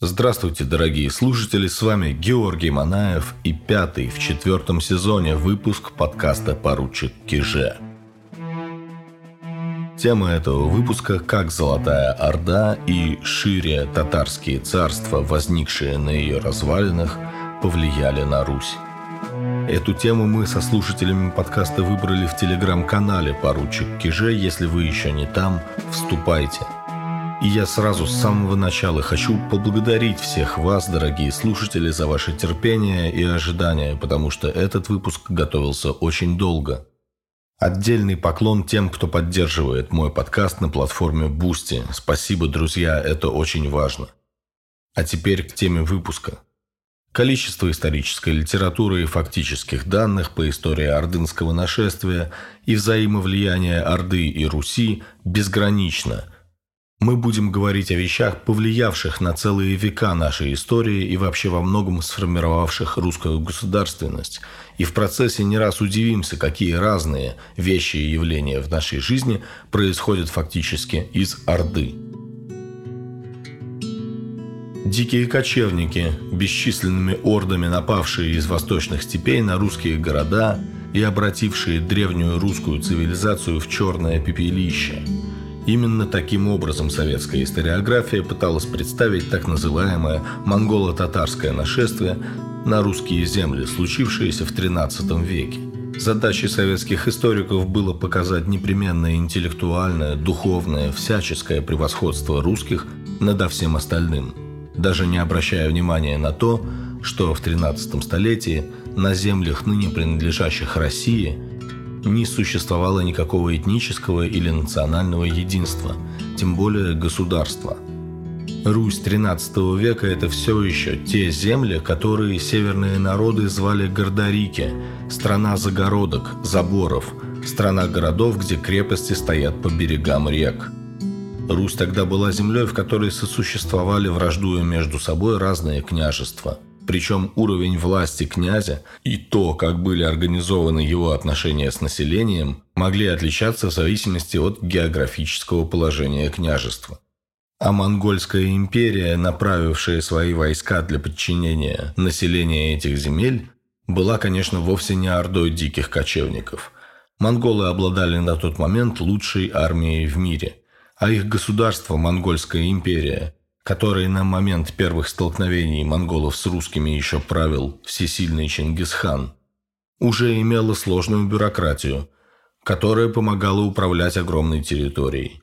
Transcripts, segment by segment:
Здравствуйте, дорогие слушатели, с вами Георгий Манаев и пятый в четвертом сезоне выпуск подкаста «Поручик Киже». Тема этого выпуска «Как Золотая Орда и шире татарские царства, возникшие на ее развалинах, повлияли на Русь». Эту тему мы со слушателями подкаста выбрали в телеграм-канале «Поручик Киже». Если вы еще не там, вступайте – и я сразу с самого начала хочу поблагодарить всех вас, дорогие слушатели, за ваше терпение и ожидания, потому что этот выпуск готовился очень долго. Отдельный поклон тем, кто поддерживает мой подкаст на платформе Boosty. Спасибо, друзья, это очень важно. А теперь к теме выпуска. Количество исторической литературы и фактических данных по истории ордынского нашествия и взаимовлияния Орды и Руси безгранично – мы будем говорить о вещах, повлиявших на целые века нашей истории и вообще во многом сформировавших русскую государственность. И в процессе не раз удивимся, какие разные вещи и явления в нашей жизни происходят фактически из Орды. Дикие кочевники, бесчисленными ордами напавшие из восточных степей на русские города и обратившие древнюю русскую цивилизацию в черное пепелище – Именно таким образом советская историография пыталась представить так называемое монголо-татарское нашествие на русские земли, случившееся в XIII веке. Задачей советских историков было показать непременное интеллектуальное, духовное, всяческое превосходство русских над всем остальным, даже не обращая внимания на то, что в XIII столетии на землях, ныне принадлежащих России, не существовало никакого этнического или национального единства, тем более государства. Русь XIII века – это все еще те земли, которые северные народы звали Гордорики, страна загородок, заборов, страна городов, где крепости стоят по берегам рек. Русь тогда была землей, в которой сосуществовали, враждуя между собой разные княжества – причем уровень власти князя и то, как были организованы его отношения с населением, могли отличаться в зависимости от географического положения княжества. А монгольская империя, направившая свои войска для подчинения населения этих земель, была, конечно, вовсе не ордой диких кочевников. Монголы обладали на тот момент лучшей армией в мире, а их государство, Монгольская империя, который на момент первых столкновений монголов с русскими еще правил всесильный Чингисхан, уже имела сложную бюрократию, которая помогала управлять огромной территорией.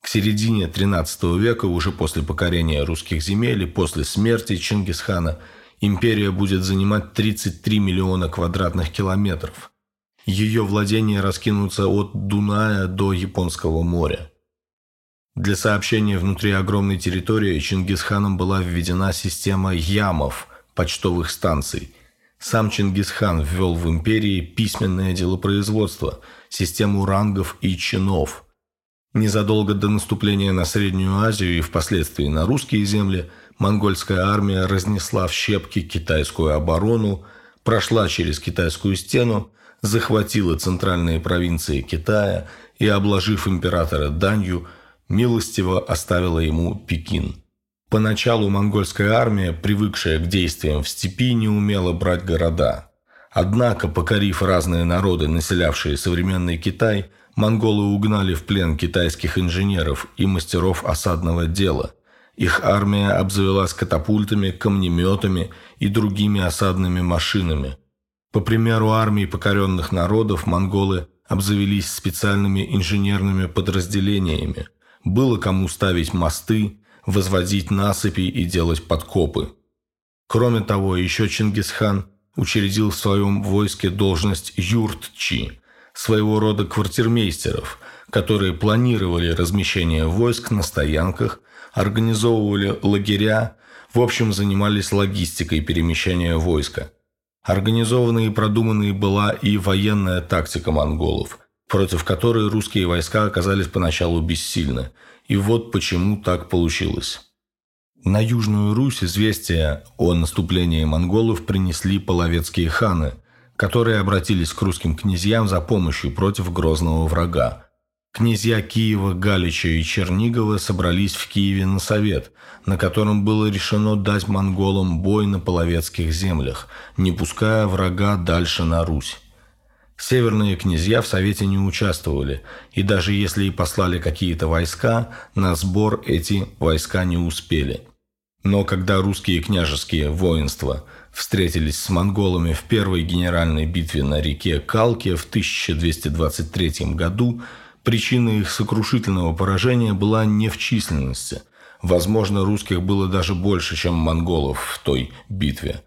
К середине XIII века, уже после покорения русских земель и после смерти Чингисхана, империя будет занимать 33 миллиона квадратных километров. Ее владения раскинутся от Дуная до Японского моря – для сообщения внутри огромной территории Чингисханом была введена система ямов, почтовых станций. Сам Чингисхан ввел в империи письменное делопроизводство, систему рангов и чинов. Незадолго до наступления на Среднюю Азию и впоследствии на русские земли монгольская армия разнесла в щепки китайскую оборону, прошла через китайскую стену, захватила центральные провинции Китая и, обложив императора данью, милостиво оставила ему Пекин. Поначалу монгольская армия, привыкшая к действиям в степи, не умела брать города. Однако, покорив разные народы, населявшие современный Китай, монголы угнали в плен китайских инженеров и мастеров осадного дела. Их армия обзавелась катапультами, камнеметами и другими осадными машинами. По примеру армий покоренных народов, монголы обзавелись специальными инженерными подразделениями – было кому ставить мосты, возводить насыпи и делать подкопы. Кроме того, еще Чингисхан учредил в своем войске должность юртчи, своего рода квартирмейстеров, которые планировали размещение войск на стоянках, организовывали лагеря, в общем, занимались логистикой перемещения войска. Организованной и продуманной была и военная тактика монголов – против которой русские войска оказались поначалу бессильны. И вот почему так получилось. На Южную Русь известия о наступлении монголов принесли половецкие ханы, которые обратились к русским князьям за помощью против грозного врага. Князья Киева, Галича и Чернигова собрались в Киеве на совет, на котором было решено дать монголам бой на половецких землях, не пуская врага дальше на Русь. Северные князья в совете не участвовали, и даже если и послали какие-то войска, на сбор эти войска не успели. Но когда русские княжеские воинства встретились с монголами в первой генеральной битве на реке Калке в 1223 году, Причина их сокрушительного поражения была не в численности. Возможно, русских было даже больше, чем монголов в той битве.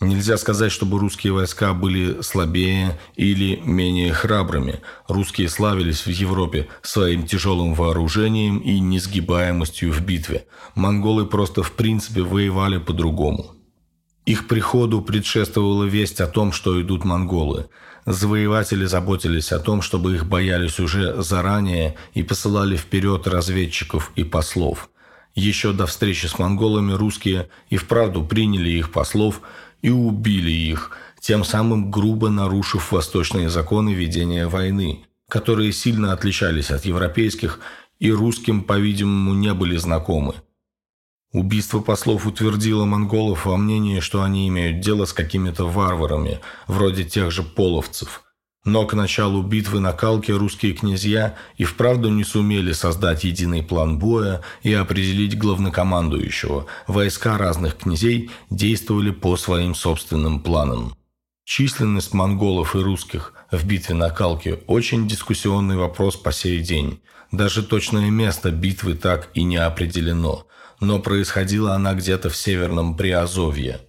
Нельзя сказать, чтобы русские войска были слабее или менее храбрыми. Русские славились в Европе своим тяжелым вооружением и несгибаемостью в битве. Монголы просто в принципе воевали по-другому. Их приходу предшествовала весть о том, что идут монголы – Завоеватели заботились о том, чтобы их боялись уже заранее и посылали вперед разведчиков и послов. Еще до встречи с монголами русские и вправду приняли их послов и убили их, тем самым грубо нарушив восточные законы ведения войны, которые сильно отличались от европейских и русским, по-видимому, не были знакомы – Убийство послов утвердило монголов во мнении, что они имеют дело с какими-то варварами, вроде тех же половцев. Но к началу битвы на Калке русские князья и вправду не сумели создать единый план боя и определить главнокомандующего. Войска разных князей действовали по своим собственным планам. Численность монголов и русских в битве на Калке – очень дискуссионный вопрос по сей день. Даже точное место битвы так и не определено – но происходила она где-то в северном Приазовье.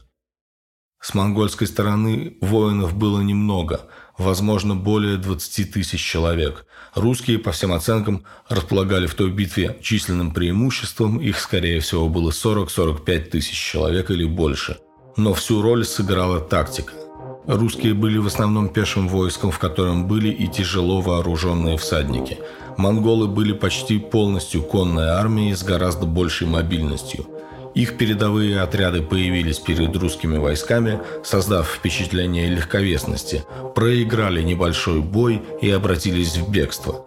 С монгольской стороны воинов было немного, возможно, более 20 тысяч человек. Русские, по всем оценкам, располагали в той битве численным преимуществом, их, скорее всего, было 40-45 тысяч человек или больше. Но всю роль сыграла тактика. Русские были в основном пешим войском, в котором были и тяжело вооруженные всадники – монголы были почти полностью конной армией с гораздо большей мобильностью. Их передовые отряды появились перед русскими войсками, создав впечатление легковесности, проиграли небольшой бой и обратились в бегство.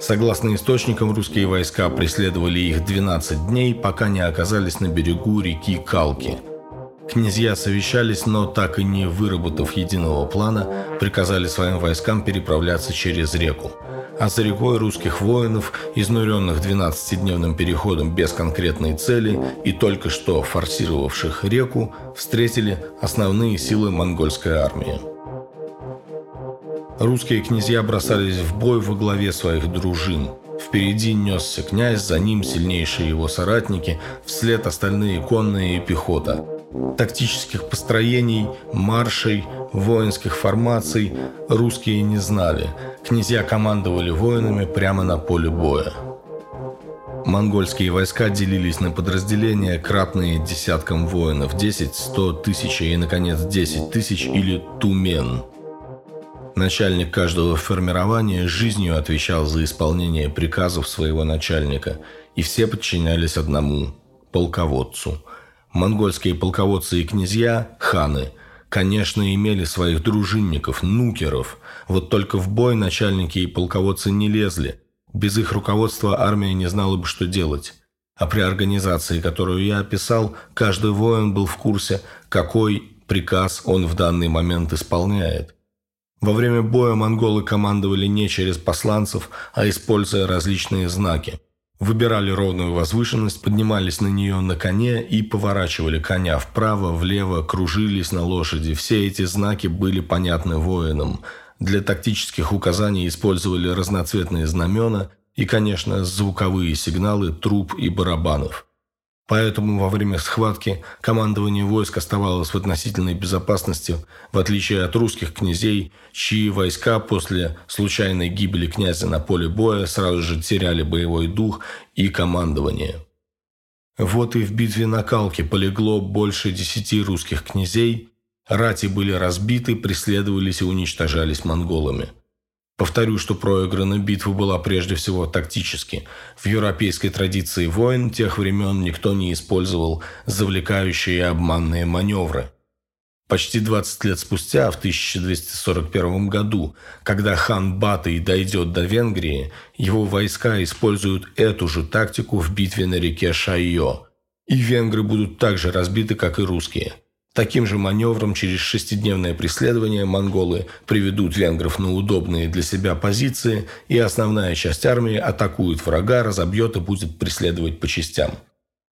Согласно источникам, русские войска преследовали их 12 дней, пока не оказались на берегу реки Калки. Князья совещались, но так и не выработав единого плана, приказали своим войскам переправляться через реку – а за рекой русских воинов, изнуренных 12-дневным переходом без конкретной цели и только что форсировавших реку, встретили основные силы монгольской армии. Русские князья бросались в бой во главе своих дружин. Впереди несся князь, за ним сильнейшие его соратники, вслед остальные конные и пехота – Тактических построений, маршей, воинских формаций русские не знали. Князья командовали воинами прямо на поле боя. Монгольские войска делились на подразделения, кратные десяткам воинов, 10, 100, тысячи и, наконец, 10 тысяч или тумен. Начальник каждого формирования жизнью отвечал за исполнение приказов своего начальника, и все подчинялись одному – полководцу – Монгольские полководцы и князья, ханы, конечно, имели своих дружинников, нукеров. Вот только в бой начальники и полководцы не лезли. Без их руководства армия не знала бы, что делать. А при организации, которую я описал, каждый воин был в курсе, какой приказ он в данный момент исполняет. Во время боя монголы командовали не через посланцев, а используя различные знаки – Выбирали ровную возвышенность, поднимались на нее на коне и поворачивали коня вправо, влево, кружились на лошади. Все эти знаки были понятны воинам. Для тактических указаний использовали разноцветные знамена и, конечно, звуковые сигналы труб и барабанов. Поэтому во время схватки командование войск оставалось в относительной безопасности, в отличие от русских князей, чьи войска после случайной гибели князя на поле боя сразу же теряли боевой дух и командование. Вот и в битве на Калке полегло больше десяти русских князей, рати были разбиты, преследовались и уничтожались монголами – Повторю, что проиграна битва была прежде всего тактически. В европейской традиции войн тех времен никто не использовал завлекающие и обманные маневры. Почти 20 лет спустя, в 1241 году, когда хан Батый дойдет до Венгрии, его войска используют эту же тактику в битве на реке Шайо. И венгры будут так же разбиты, как и русские. Таким же маневром через шестидневное преследование монголы приведут венгров на удобные для себя позиции, и основная часть армии атакует врага, разобьет и будет преследовать по частям.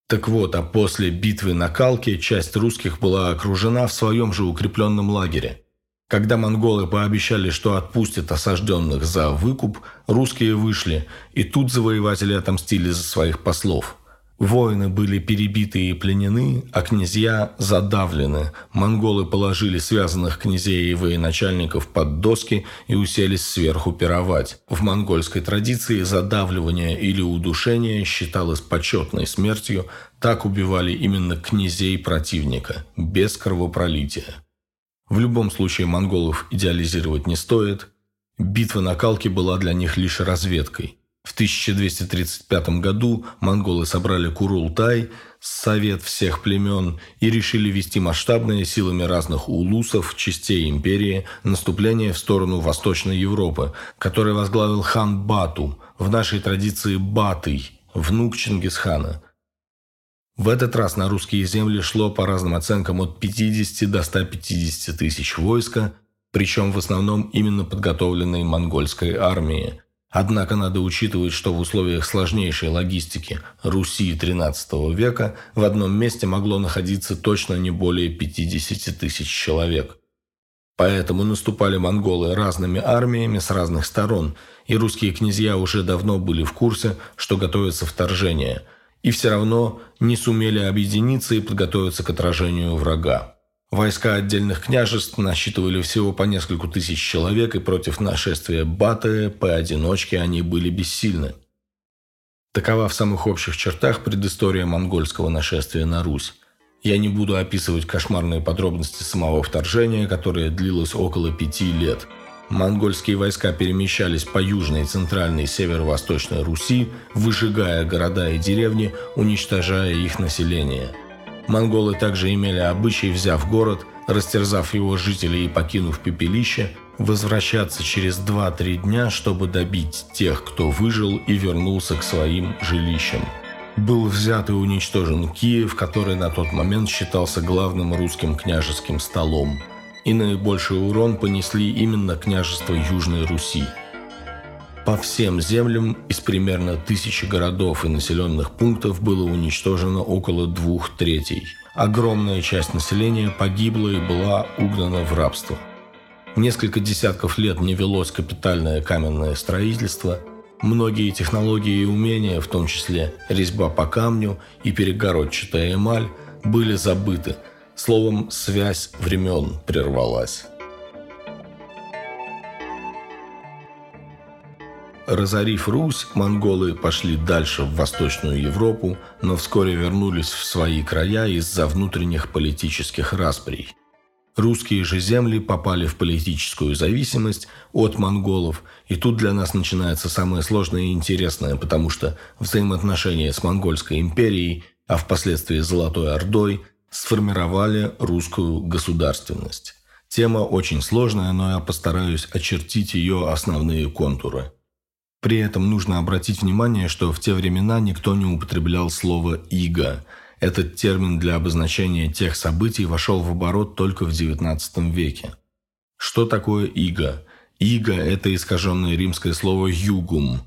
Так вот, а после битвы на Калке часть русских была окружена в своем же укрепленном лагере. Когда монголы пообещали, что отпустят осажденных за выкуп, русские вышли, и тут завоеватели отомстили за своих послов – Воины были перебиты и пленены, а князья задавлены. Монголы положили связанных князей и военачальников под доски и уселись сверху пировать. В монгольской традиции задавливание или удушение считалось почетной смертью, так убивали именно князей противника, без кровопролития. В любом случае монголов идеализировать не стоит. Битва на Калке была для них лишь разведкой – в 1235 году монголы собрали Курултай, совет всех племен, и решили вести масштабные силами разных улусов, частей империи, наступление в сторону Восточной Европы, которое возглавил хан Бату, в нашей традиции Батый, внук Чингисхана. В этот раз на русские земли шло по разным оценкам от 50 до 150 тысяч войска, причем в основном именно подготовленной монгольской армии – Однако надо учитывать, что в условиях сложнейшей логистики Руси XIII века в одном месте могло находиться точно не более 50 тысяч человек. Поэтому наступали монголы разными армиями с разных сторон, и русские князья уже давно были в курсе, что готовится вторжение, и все равно не сумели объединиться и подготовиться к отражению врага. Войска отдельных княжеств насчитывали всего по нескольку тысяч человек, и против нашествия Баты поодиночке они были бессильны. Такова в самых общих чертах предыстория монгольского нашествия на Русь. Я не буду описывать кошмарные подробности самого вторжения, которое длилось около пяти лет. Монгольские войска перемещались по южной, центральной и северо-восточной Руси, выжигая города и деревни, уничтожая их население – Монголы также имели обычай, взяв город, растерзав его жителей и покинув пепелище, возвращаться через 2-3 дня, чтобы добить тех, кто выжил и вернулся к своим жилищам. Был взят и уничтожен Киев, который на тот момент считался главным русским княжеским столом. И наибольший урон понесли именно княжества Южной Руси – по всем землям из примерно тысячи городов и населенных пунктов было уничтожено около двух третей. Огромная часть населения погибла и была угнана в рабство. Несколько десятков лет не велось капитальное каменное строительство. Многие технологии и умения, в том числе резьба по камню и перегородчатая эмаль, были забыты. Словом, связь времен прервалась. Разорив Русь, монголы пошли дальше в Восточную Европу, но вскоре вернулись в свои края из-за внутренних политических расприй. Русские же земли попали в политическую зависимость от монголов, и тут для нас начинается самое сложное и интересное, потому что взаимоотношения с Монгольской империей, а впоследствии Золотой Ордой, сформировали русскую государственность. Тема очень сложная, но я постараюсь очертить ее основные контуры – при этом нужно обратить внимание, что в те времена никто не употреблял слово «иго». Этот термин для обозначения тех событий вошел в оборот только в XIX веке. Что такое «иго»? «Иго» – это искаженное римское слово «югум».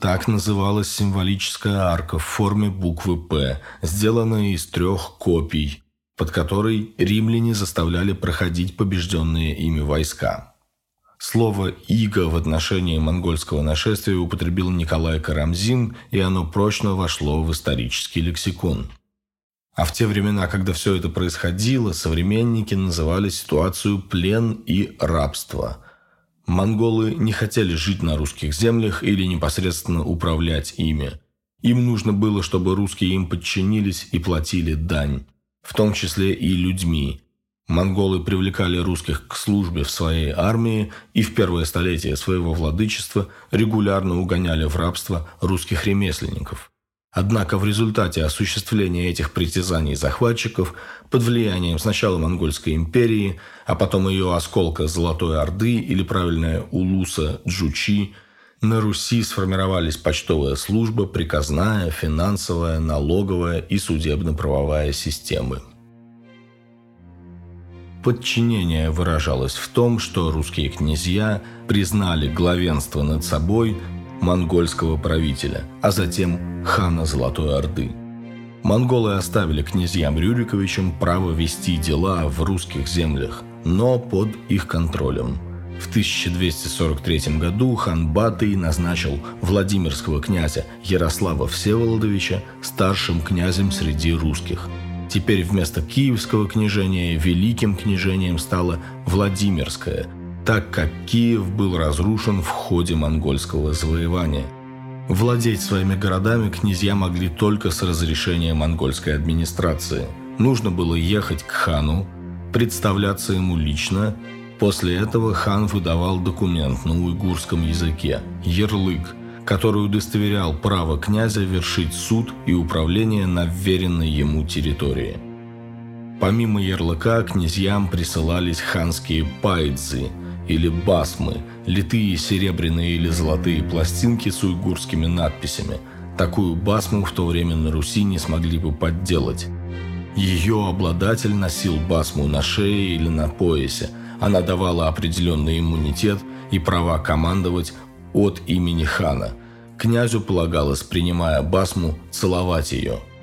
Так называлась символическая арка в форме буквы «П», сделанная из трех копий, под которой римляне заставляли проходить побежденные ими войска. Слово «иго» в отношении монгольского нашествия употребил Николай Карамзин, и оно прочно вошло в исторический лексикон. А в те времена, когда все это происходило, современники называли ситуацию «плен» и «рабство». Монголы не хотели жить на русских землях или непосредственно управлять ими. Им нужно было, чтобы русские им подчинились и платили дань, в том числе и людьми – Монголы привлекали русских к службе в своей армии и в первое столетие своего владычества регулярно угоняли в рабство русских ремесленников. Однако в результате осуществления этих притязаний захватчиков под влиянием сначала Монгольской империи, а потом ее осколка Золотой Орды или правильная Улуса Джучи, на Руси сформировались почтовая служба, приказная, финансовая, налоговая и судебно-правовая системы. Подчинение выражалось в том, что русские князья признали главенство над собой монгольского правителя, а затем хана Золотой Орды. Монголы оставили князьям Рюриковичам право вести дела в русских землях, но под их контролем. В 1243 году хан Батый назначил Владимирского князя Ярослава Всеволодовича старшим князем среди русских. Теперь вместо киевского княжения великим княжением стало Владимирское – так как Киев был разрушен в ходе монгольского завоевания. Владеть своими городами князья могли только с разрешения монгольской администрации. Нужно было ехать к хану, представляться ему лично. После этого хан выдавал документ на уйгурском языке – ярлык, который удостоверял право князя вершить суд и управление на вверенной ему территории. Помимо ярлыка князьям присылались ханские пайдзы – или басмы, литые серебряные или золотые пластинки с уйгурскими надписями. Такую басму в то время на Руси не смогли бы подделать. Ее обладатель носил басму на шее или на поясе. Она давала определенный иммунитет и права командовать от имени хана. Князю полагалось, принимая басму, целовать ее –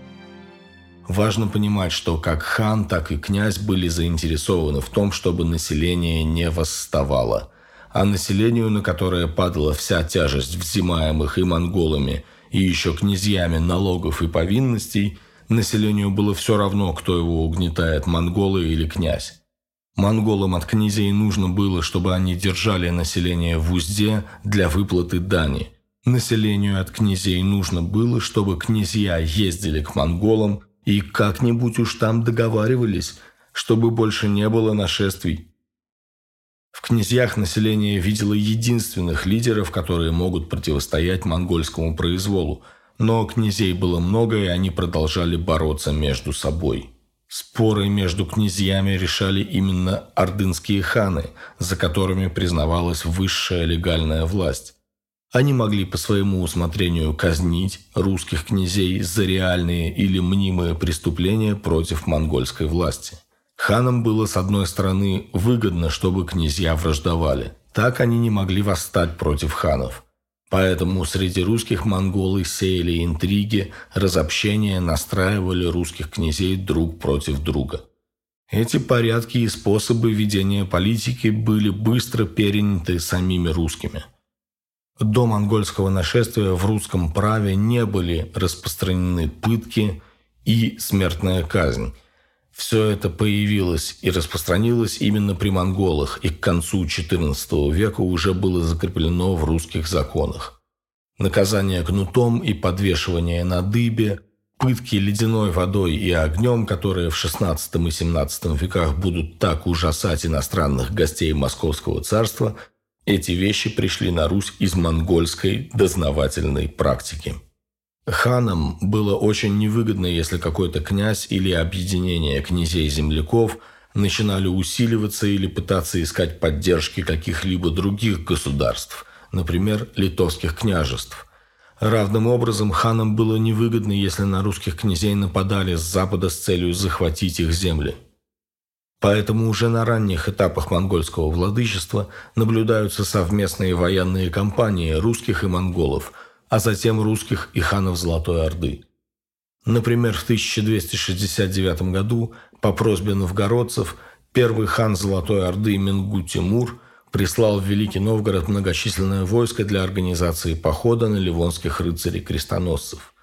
Важно понимать, что как хан, так и князь были заинтересованы в том, чтобы население не восставало. А населению, на которое падала вся тяжесть взимаемых и монголами, и еще князьями налогов и повинностей, населению было все равно, кто его угнетает, монголы или князь. Монголам от князей нужно было, чтобы они держали население в узде для выплаты дани. Населению от князей нужно было, чтобы князья ездили к монголам и как-нибудь уж там договаривались, чтобы больше не было нашествий. В князьях население видело единственных лидеров, которые могут противостоять монгольскому произволу, но князей было много, и они продолжали бороться между собой. Споры между князьями решали именно ордынские ханы, за которыми признавалась высшая легальная власть. Они могли по своему усмотрению казнить русских князей за реальные или мнимые преступления против монгольской власти. Ханам было, с одной стороны, выгодно, чтобы князья враждовали. Так они не могли восстать против ханов. Поэтому среди русских монголы сеяли интриги, разобщения, настраивали русских князей друг против друга. Эти порядки и способы ведения политики были быстро переняты самими русскими – до монгольского нашествия в русском праве не были распространены пытки и смертная казнь. Все это появилось и распространилось именно при монголах, и к концу XIV века уже было закреплено в русских законах. Наказание кнутом и подвешивание на дыбе, пытки ледяной водой и огнем, которые в XVI и XVII веках будут так ужасать иностранных гостей Московского царства – эти вещи пришли на Русь из монгольской дознавательной практики. Ханам было очень невыгодно, если какой-то князь или объединение князей-земляков начинали усиливаться или пытаться искать поддержки каких-либо других государств, например, литовских княжеств. Равным образом ханам было невыгодно, если на русских князей нападали с запада с целью захватить их земли. Поэтому уже на ранних этапах монгольского владычества наблюдаются совместные военные кампании русских и монголов, а затем русских и ханов Золотой Орды. Например, в 1269 году по просьбе новгородцев первый хан Золотой Орды Мингу Тимур прислал в Великий Новгород многочисленное войско для организации похода на ливонских рыцарей-крестоносцев.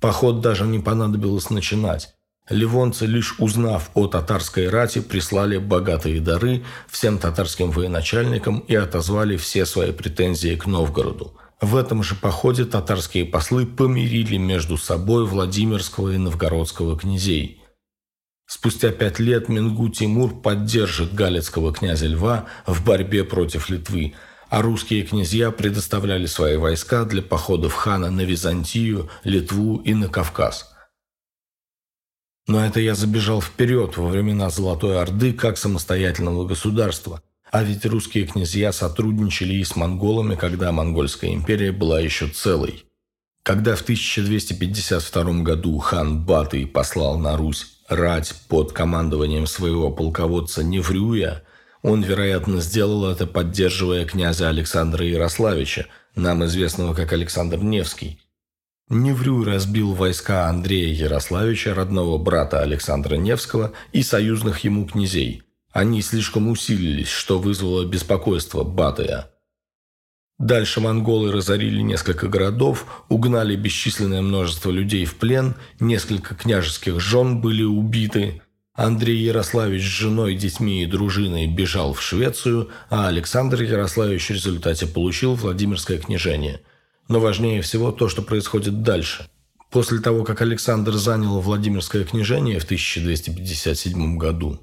Поход даже не понадобилось начинать. Ливонцы, лишь узнав о татарской рати, прислали богатые дары всем татарским военачальникам и отозвали все свои претензии к Новгороду. В этом же походе татарские послы помирили между собой Владимирского и Новгородского князей. Спустя пять лет Мингу Тимур поддержит галицкого князя Льва в борьбе против Литвы, а русские князья предоставляли свои войска для походов хана на Византию, Литву и на Кавказ. Но это я забежал вперед во времена Золотой Орды как самостоятельного государства, а ведь русские князья сотрудничали и с монголами, когда Монгольская империя была еще целой. Когда в 1252 году хан Батый послал на Русь рать под командованием своего полководца Неврюя, он, вероятно, сделал это, поддерживая князя Александра Ярославича, нам известного как Александр Невский. Неврюй разбил войска Андрея Ярославича, родного брата Александра Невского и союзных ему князей. Они слишком усилились, что вызвало беспокойство Батыя. Дальше монголы разорили несколько городов, угнали бесчисленное множество людей в плен, несколько княжеских жен были убиты. Андрей Ярославич с женой, детьми и дружиной бежал в Швецию, а Александр Ярославич в результате получил Владимирское княжение. Но важнее всего то, что происходит дальше. После того, как Александр занял Владимирское княжение в 1257 году,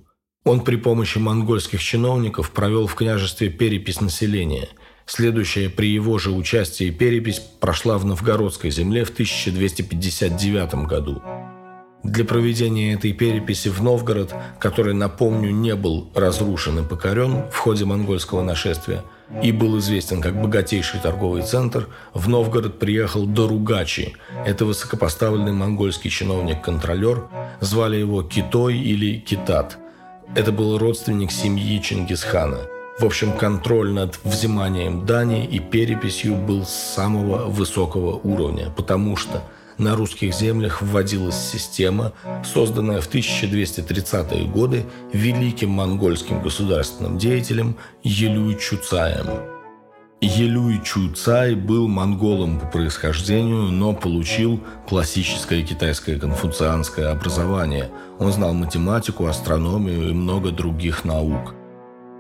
он при помощи монгольских чиновников провел в княжестве перепись населения – Следующая при его же участии перепись прошла в Новгородской земле в 1259 году. Для проведения этой переписи в Новгород, который, напомню, не был разрушен и покорен в ходе монгольского нашествия и был известен как богатейший торговый центр, в Новгород приехал Доругачи. Это высокопоставленный монгольский чиновник-контролер, звали его Китой или Китат. Это был родственник семьи Чингисхана – в общем, контроль над взиманием дани и переписью был самого высокого уровня, потому что на русских землях вводилась система, созданная в 1230-е годы великим монгольским государственным деятелем Елюй Чуцаем. Елюй Чуцай был монголом по происхождению, но получил классическое китайское конфуцианское образование. Он знал математику, астрономию и много других наук –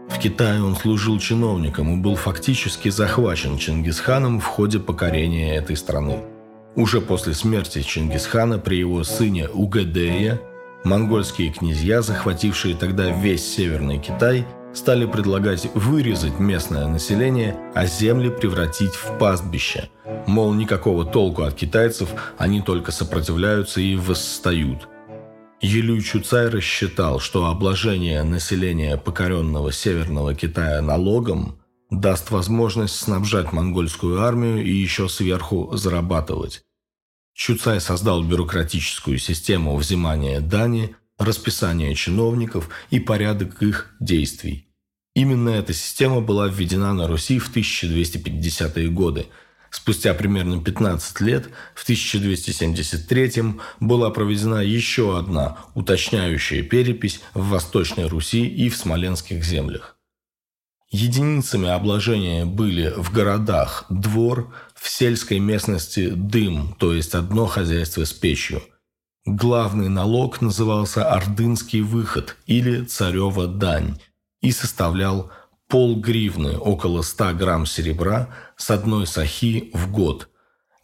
в Китае он служил чиновником и был фактически захвачен Чингисханом в ходе покорения этой страны. Уже после смерти Чингисхана при его сыне Угадея монгольские князья, захватившие тогда весь Северный Китай, стали предлагать вырезать местное население, а земли превратить в пастбище. Мол, никакого толку от китайцев, они только сопротивляются и восстают – Елюй Чуцай рассчитал, что обложение населения покоренного Северного Китая налогом даст возможность снабжать монгольскую армию и еще сверху зарабатывать. Чуцай создал бюрократическую систему взимания дани, расписания чиновников и порядок их действий. Именно эта система была введена на Руси в 1250-е годы – Спустя примерно 15 лет, в 1273 была проведена еще одна уточняющая перепись в Восточной Руси и в Смоленских землях. Единицами обложения были в городах двор, в сельской местности дым, то есть одно хозяйство с печью. Главный налог назывался Ордынский выход или Царева дань и составлял полгривны, около 100 грамм серебра с одной сахи в год,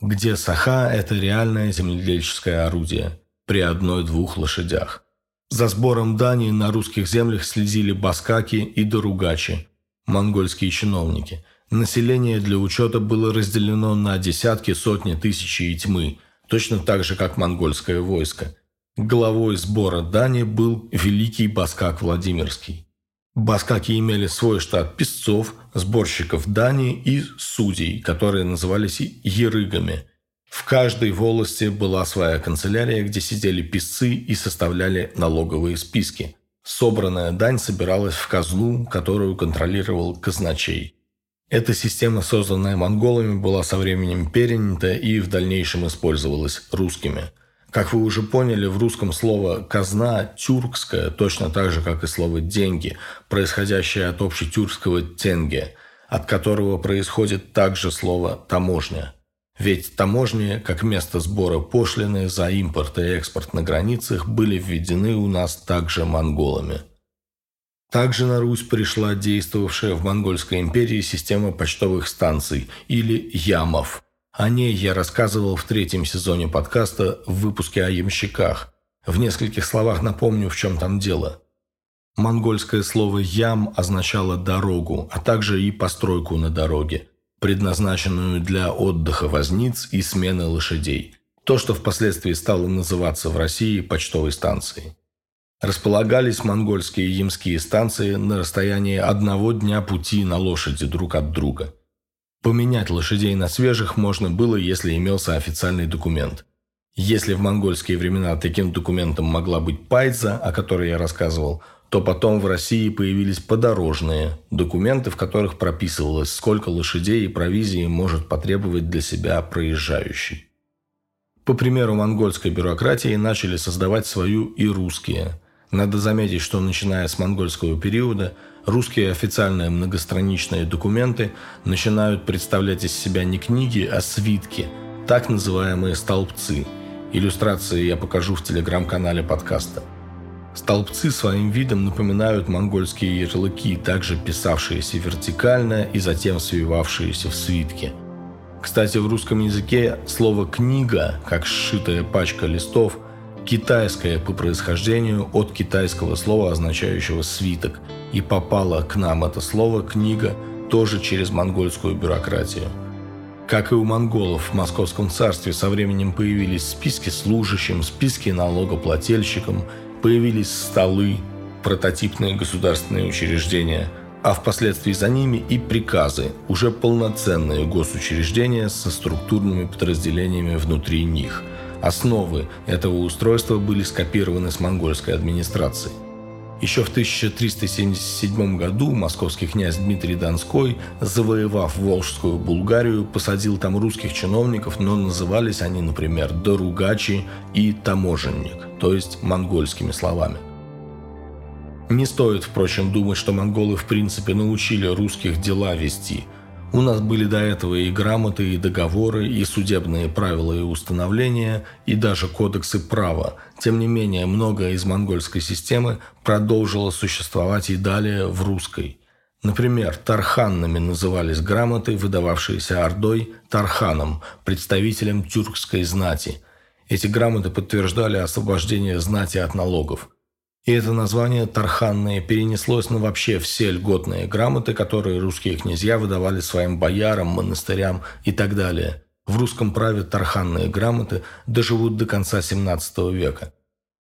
где саха – это реальное земледельческое орудие при одной-двух лошадях. За сбором дани на русских землях следили баскаки и доругачи, монгольские чиновники. Население для учета было разделено на десятки, сотни, тысячи и тьмы, точно так же, как монгольское войско. Главой сбора дани был великий баскак Владимирский. Баскаки имели свой штат писцов, сборщиков дани и судей, которые назывались ерыгами. В каждой волости была своя канцелярия, где сидели писцы и составляли налоговые списки. Собранная дань собиралась в казну, которую контролировал казначей. Эта система, созданная монголами, была со временем перенята и в дальнейшем использовалась русскими – как вы уже поняли, в русском слово «казна» тюркское, точно так же, как и слово «деньги», происходящее от общетюркского «тенге», от которого происходит также слово «таможня». Ведь таможни, как место сбора пошлины за импорт и экспорт на границах, были введены у нас также монголами. Также на Русь пришла действовавшая в Монгольской империи система почтовых станций или ямов – о ней я рассказывал в третьем сезоне подкаста в выпуске о ямщиках. В нескольких словах напомню, в чем там дело. Монгольское слово «ям» означало «дорогу», а также и постройку на дороге, предназначенную для отдыха возниц и смены лошадей. То, что впоследствии стало называться в России почтовой станцией. Располагались монгольские ямские станции на расстоянии одного дня пути на лошади друг от друга. Поменять лошадей на свежих можно было, если имелся официальный документ. Если в монгольские времена таким документом могла быть пайза, о которой я рассказывал, то потом в России появились подорожные документы, в которых прописывалось, сколько лошадей и провизии может потребовать для себя проезжающий. По примеру монгольской бюрократии начали создавать свою и русские. Надо заметить, что начиная с монгольского периода русские официальные многостраничные документы начинают представлять из себя не книги, а свитки, так называемые столбцы. Иллюстрации я покажу в телеграм-канале подкаста. Столбцы своим видом напоминают монгольские ярлыки, также писавшиеся вертикально и затем свивавшиеся в свитки. Кстати, в русском языке слово «книга», как сшитая пачка листов, китайское по происхождению от китайского слова, означающего «свиток», и попало к нам это слово «книга» тоже через монгольскую бюрократию. Как и у монголов в Московском царстве со временем появились списки служащим, списки налогоплательщикам – Появились столы, прототипные государственные учреждения, а впоследствии за ними и приказы, уже полноценные госучреждения со структурными подразделениями внутри них. Основы этого устройства были скопированы с монгольской администрации. Еще в 1377 году московский князь Дмитрий Донской, завоевав Волжскую Булгарию, посадил там русских чиновников, но назывались они, например, «доругачи» и «таможенник», то есть монгольскими словами. Не стоит, впрочем, думать, что монголы в принципе научили русских дела вести – у нас были до этого и грамоты, и договоры, и судебные правила и установления, и даже кодексы права. Тем не менее, многое из монгольской системы продолжило существовать и далее в русской. Например, тарханными назывались грамоты, выдававшиеся Ордой Тарханом, представителем тюркской знати. Эти грамоты подтверждали освобождение знати от налогов. И это название «тарханное» перенеслось на вообще все льготные грамоты, которые русские князья выдавали своим боярам, монастырям и так далее. В русском праве тарханные грамоты доживут до конца XVII века.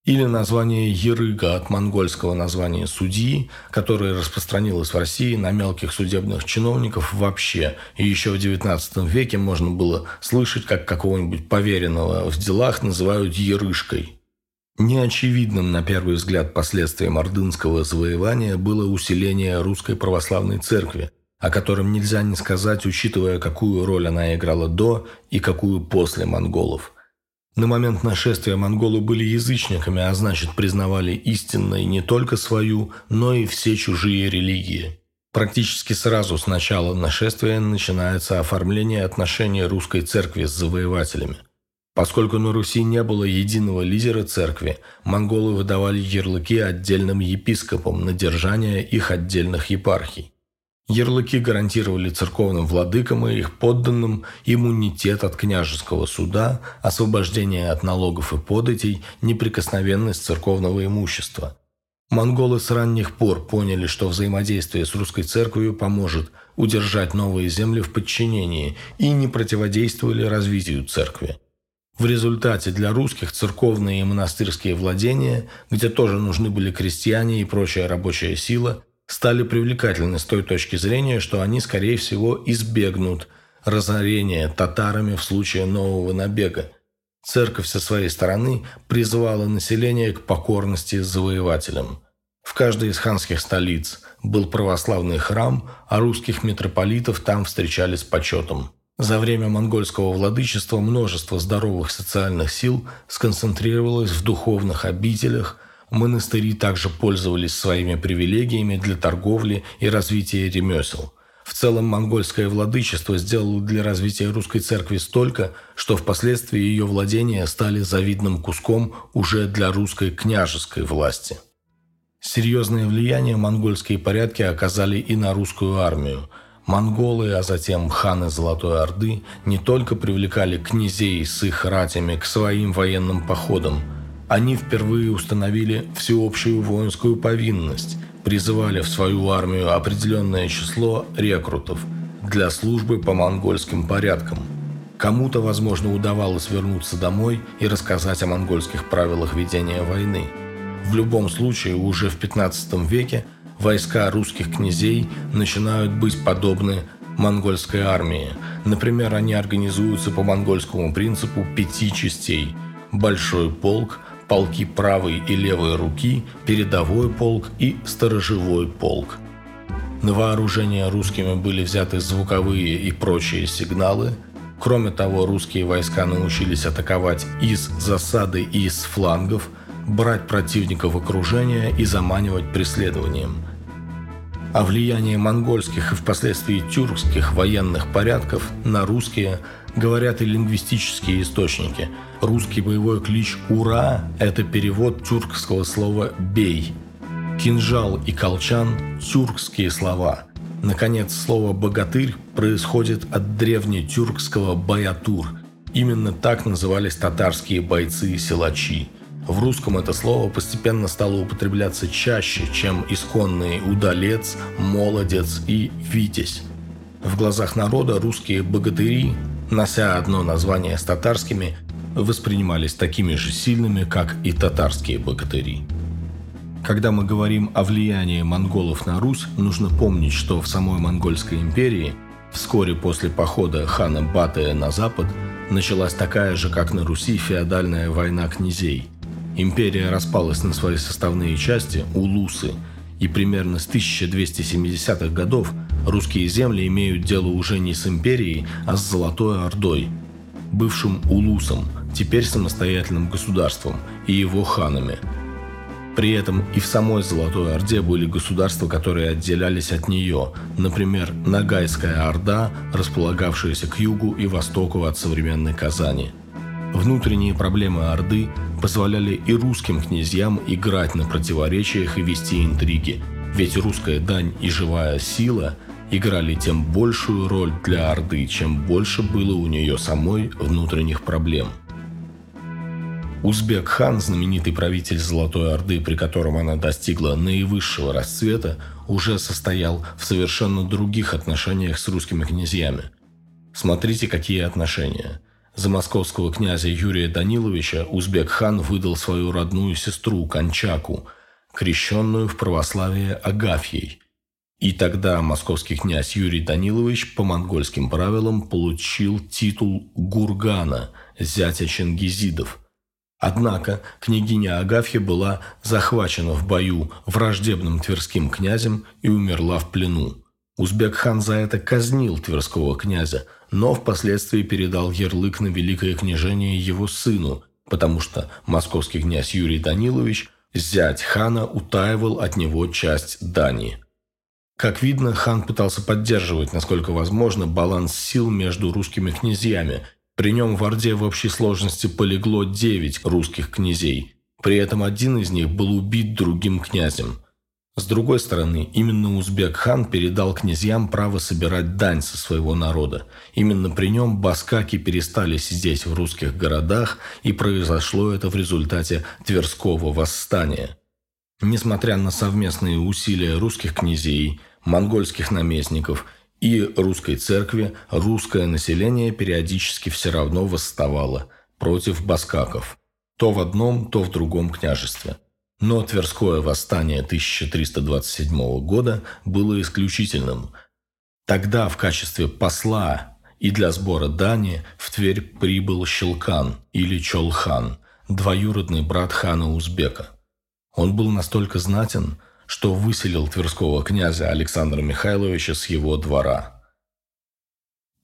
Или название «ерыга» от монгольского названия «судьи», которое распространилось в России на мелких судебных чиновников вообще. И еще в XIX веке можно было слышать, как какого-нибудь поверенного в делах называют «ерышкой». Неочевидным на первый взгляд последствием ордынского завоевания было усиление русской православной церкви, о котором нельзя не сказать, учитывая, какую роль она играла до и какую после монголов. На момент нашествия монголы были язычниками, а значит признавали истинной не только свою, но и все чужие религии. Практически сразу с начала нашествия начинается оформление отношений русской церкви с завоевателями – Поскольку на Руси не было единого лидера церкви, монголы выдавали ярлыки отдельным епископам на держание их отдельных епархий. Ярлыки гарантировали церковным владыкам и их подданным иммунитет от княжеского суда, освобождение от налогов и податей, неприкосновенность церковного имущества. Монголы с ранних пор поняли, что взаимодействие с русской церковью поможет удержать новые земли в подчинении и не противодействовали развитию церкви. В результате для русских церковные и монастырские владения, где тоже нужны были крестьяне и прочая рабочая сила, стали привлекательны с той точки зрения, что они, скорее всего, избегнут разорения татарами в случае нового набега. Церковь со своей стороны призывала население к покорности завоевателям. В каждой из ханских столиц был православный храм, а русских митрополитов там встречали с почетом. За время монгольского владычества множество здоровых социальных сил сконцентрировалось в духовных обителях, монастыри также пользовались своими привилегиями для торговли и развития ремесел. В целом монгольское владычество сделало для развития русской церкви столько, что впоследствии ее владения стали завидным куском уже для русской княжеской власти. Серьезное влияние монгольские порядки оказали и на русскую армию – Монголы, а затем ханы Золотой Орды не только привлекали князей с их ратями к своим военным походам, Они впервые установили всеобщую воинскую повинность, призывали в свою армию определенное число рекрутов для службы по монгольским порядкам. Кому-то, возможно, удавалось вернуться домой и рассказать о монгольских правилах ведения войны. В любом случае, уже в 15 веке войска русских князей начинают быть подобны монгольской армии. Например, они организуются по монгольскому принципу пяти частей. Большой полк – полки правой и левой руки, передовой полк и сторожевой полк. На вооружение русскими были взяты звуковые и прочие сигналы. Кроме того, русские войска научились атаковать из засады и из флангов, брать противника в окружение и заманивать преследованием – о влиянии монгольских и впоследствии тюркских военных порядков на русские говорят и лингвистические источники. Русский боевой клич «Ура» – это перевод тюркского слова «бей». Кинжал и колчан – тюркские слова. Наконец, слово «богатырь» происходит от древнетюркского «баятур». Именно так назывались татарские бойцы и силачи – в русском это слово постепенно стало употребляться чаще, чем исконные «удалец», «молодец» и «витязь». В глазах народа русские богатыри, нося одно название с татарскими, воспринимались такими же сильными, как и татарские богатыри. Когда мы говорим о влиянии монголов на Русь, нужно помнить, что в самой Монгольской империи вскоре после похода хана Батыя на запад началась такая же, как на Руси, феодальная война князей – Империя распалась на свои составные части – улусы, и примерно с 1270-х годов русские земли имеют дело уже не с империей, а с Золотой Ордой, бывшим улусом, теперь самостоятельным государством, и его ханами. При этом и в самой Золотой Орде были государства, которые отделялись от нее, например, Ногайская Орда, располагавшаяся к югу и востоку от современной Казани. Внутренние проблемы Орды позволяли и русским князьям играть на противоречиях и вести интриги, ведь русская дань и живая сила играли тем большую роль для Орды, чем больше было у нее самой внутренних проблем. Узбек-хан, знаменитый правитель Золотой Орды, при котором она достигла наивысшего расцвета, уже состоял в совершенно других отношениях с русскими князьями. Смотрите, какие отношения – за московского князя Юрия Даниловича узбек-хан выдал свою родную сестру Кончаку, крещенную в православие Агафьей. И тогда московский князь Юрий Данилович по монгольским правилам получил титул Гургана, зятя Чингизидов. Однако княгиня Агафья была захвачена в бою враждебным тверским князем и умерла в плену. Узбек-хан за это казнил тверского князя, но впоследствии передал ярлык на великое княжение его сыну, потому что московский князь Юрий Данилович, зять хана, утаивал от него часть Дании. Как видно, хан пытался поддерживать, насколько возможно, баланс сил между русскими князьями. При нем в Орде в общей сложности полегло 9 русских князей. При этом один из них был убит другим князем – с другой стороны, именно Узбек-хан передал князьям право собирать дань со своего народа. Именно при нем баскаки перестали сидеть в русских городах, и произошло это в результате Тверского восстания. Несмотря на совместные усилия русских князей, монгольских наместников и русской церкви, русское население периодически все равно восставало против баскаков. То в одном, то в другом княжестве. Но Тверское восстание 1327 года было исключительным. Тогда в качестве посла и для сбора дани в Тверь прибыл Щелкан или Чолхан, двоюродный брат хана Узбека. Он был настолько знатен, что выселил тверского князя Александра Михайловича с его двора.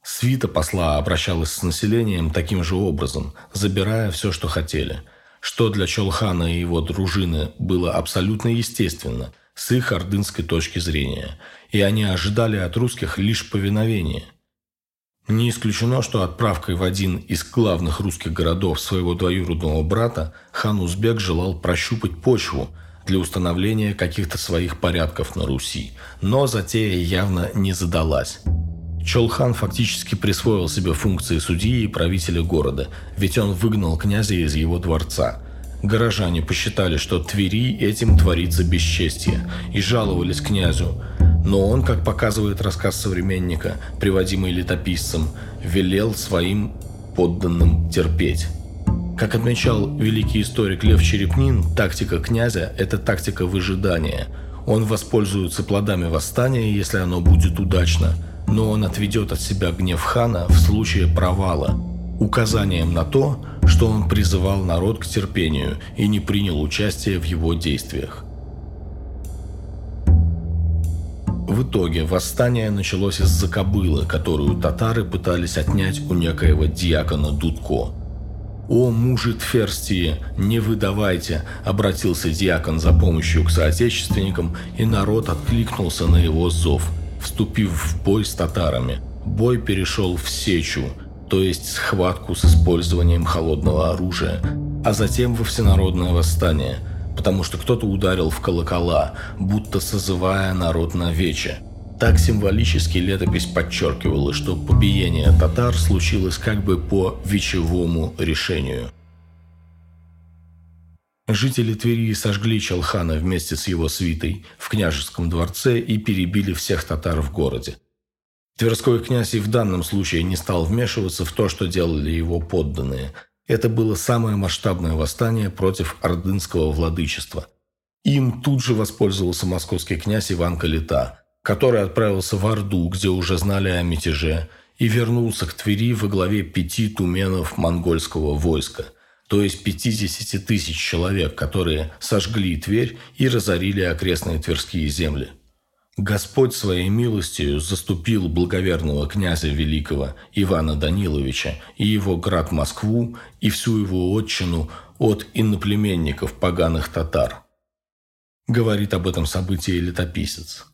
Свита посла обращалась с населением таким же образом, забирая все, что хотели – что для Чолхана и его дружины было абсолютно естественно с их ордынской точки зрения, и они ожидали от русских лишь повиновения. Не исключено, что отправкой в один из главных русских городов своего двоюродного брата хан Узбек желал прощупать почву для установления каких-то своих порядков на Руси, но затея явно не задалась. Чолхан фактически присвоил себе функции судьи и правителя города, ведь он выгнал князя из его дворца. Горожане посчитали, что Твери этим творится бесчестье, и жаловались князю. Но он, как показывает рассказ современника, приводимый летописцем, велел своим подданным терпеть. Как отмечал великий историк Лев Черепнин, тактика князя – это тактика выжидания. Он воспользуется плодами восстания, если оно будет удачно, но он отведет от себя гнев хана в случае провала, указанием на то, что он призывал народ к терпению и не принял участия в его действиях. В итоге восстание началось из-за кобылы, которую татары пытались отнять у некоего диакона Дудко – «О, мужи Тферстии, не выдавайте!» – обратился диакон за помощью к соотечественникам, и народ откликнулся на его зов, вступив в бой с татарами. Бой перешел в сечу, то есть схватку с использованием холодного оружия, а затем во всенародное восстание, потому что кто-то ударил в колокола, будто созывая народ на вече – так символически летопись подчеркивала, что побиение татар случилось как бы по вечевому решению. Жители Твери сожгли Чалхана вместе с его свитой в княжеском дворце и перебили всех татар в городе. Тверской князь и в данном случае не стал вмешиваться в то, что делали его подданные. Это было самое масштабное восстание против ордынского владычества. Им тут же воспользовался московский князь Иван Калита – который отправился в Орду, где уже знали о мятеже, и вернулся к Твери во главе пяти туменов монгольского войска, то есть 50 тысяч человек, которые сожгли Тверь и разорили окрестные тверские земли. Господь своей милостью заступил благоверного князя Великого Ивана Даниловича и его град Москву и всю его отчину от иноплеменников поганых татар. Говорит об этом событии летописец.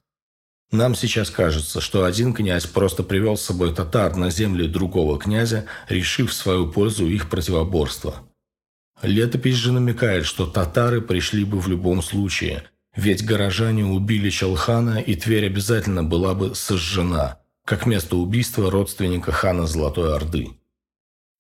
Нам сейчас кажется, что один князь просто привел с собой татар на земли другого князя, решив в свою пользу их противоборство. Летопись же намекает, что татары пришли бы в любом случае, ведь горожане убили Чалхана, и Тверь обязательно была бы сожжена, как место убийства родственника хана Золотой Орды.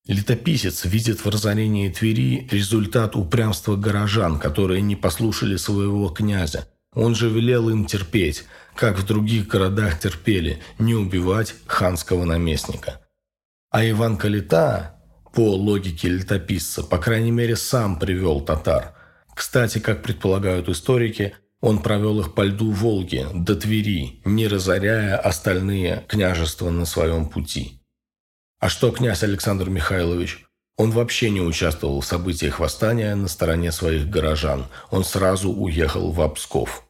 Летописец видит в разорении Твери результат упрямства горожан, которые не послушали своего князя. Он же велел им терпеть – как в других городах терпели, не убивать ханского наместника. А Иван Калита, по логике летописца, по крайней мере, сам привел татар. Кстати, как предполагают историки, он провел их по льду Волги до Твери, не разоряя остальные княжества на своем пути. А что князь Александр Михайлович? Он вообще не участвовал в событиях восстания на стороне своих горожан. Он сразу уехал в Псков.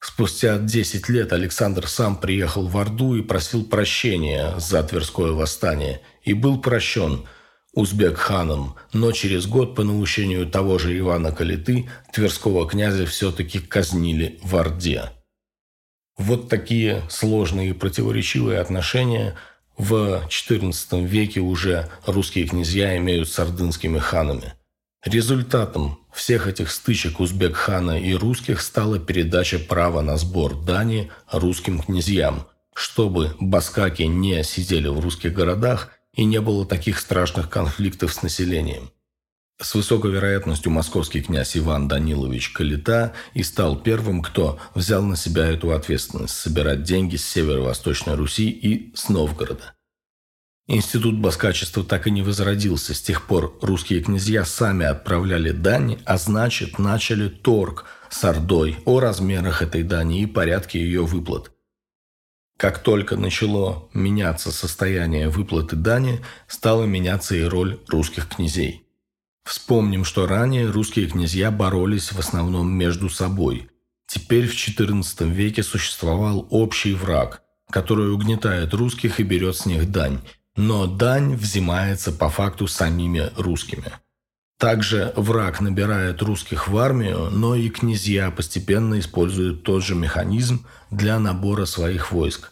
Спустя 10 лет Александр сам приехал в Орду и просил прощения за Тверское восстание и был прощен узбек-ханом, но через год по наущению того же Ивана Калиты Тверского князя все-таки казнили в Орде. Вот такие сложные и противоречивые отношения в XIV веке уже русские князья имеют с ордынскими ханами. Результатом всех этих стычек узбек-хана и русских стала передача права на сбор дани русским князьям, чтобы баскаки не сидели в русских городах и не было таких страшных конфликтов с населением. С высокой вероятностью московский князь Иван Данилович Калита и стал первым, кто взял на себя эту ответственность – собирать деньги с северо-восточной Руси и с Новгорода. Институт баскачества так и не возродился. С тех пор русские князья сами отправляли дани, а значит, начали торг с Ордой о размерах этой дани и порядке ее выплат. Как только начало меняться состояние выплаты дани, стала меняться и роль русских князей. Вспомним, что ранее русские князья боролись в основном между собой. Теперь в XIV веке существовал общий враг, который угнетает русских и берет с них дань – но дань взимается по факту самими русскими. Также враг набирает русских в армию, но и князья постепенно используют тот же механизм для набора своих войск.